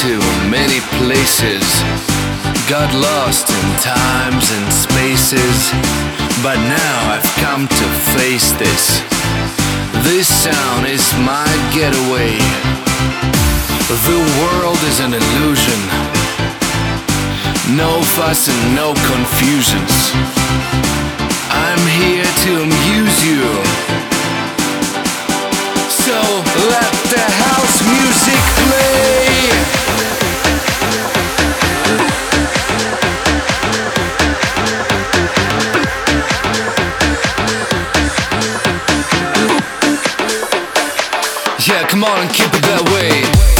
to many places, got lost in times and spaces, but now I've come to face this. This sound is my getaway. The world is an illusion. No fuss and no confusions. I'm here to amuse you. So let the house music play. Yeah, come on and keep it that way.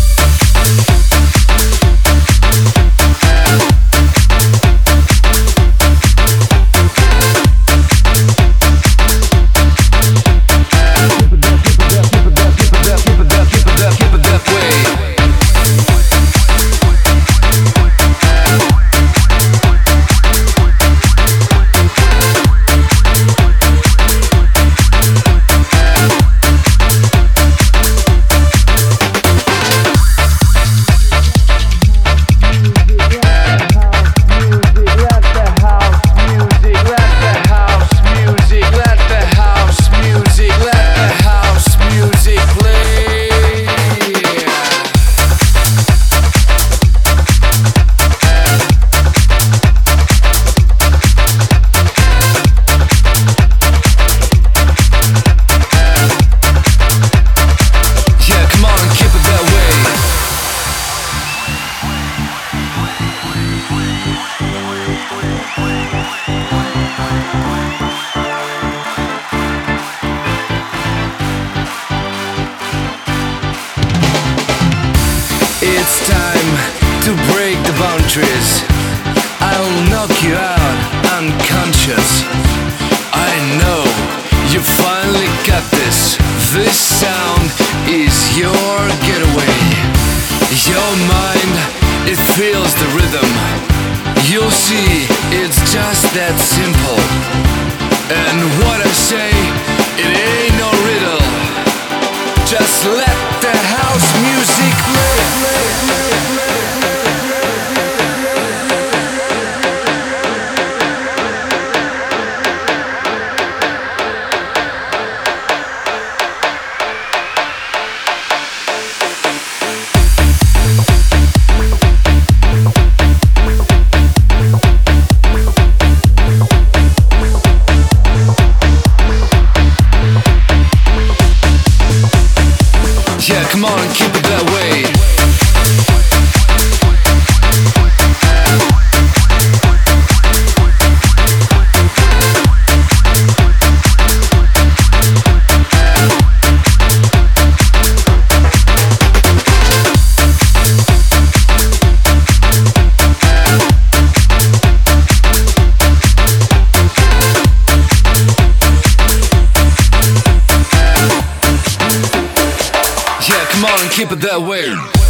to break the boundaries. I'll knock you out unconscious. I know you finally got this. This sound is your getaway. Your mind, it feels the rhythm. You'll see, it's just that simple. And what I say, on keep it keep it that way.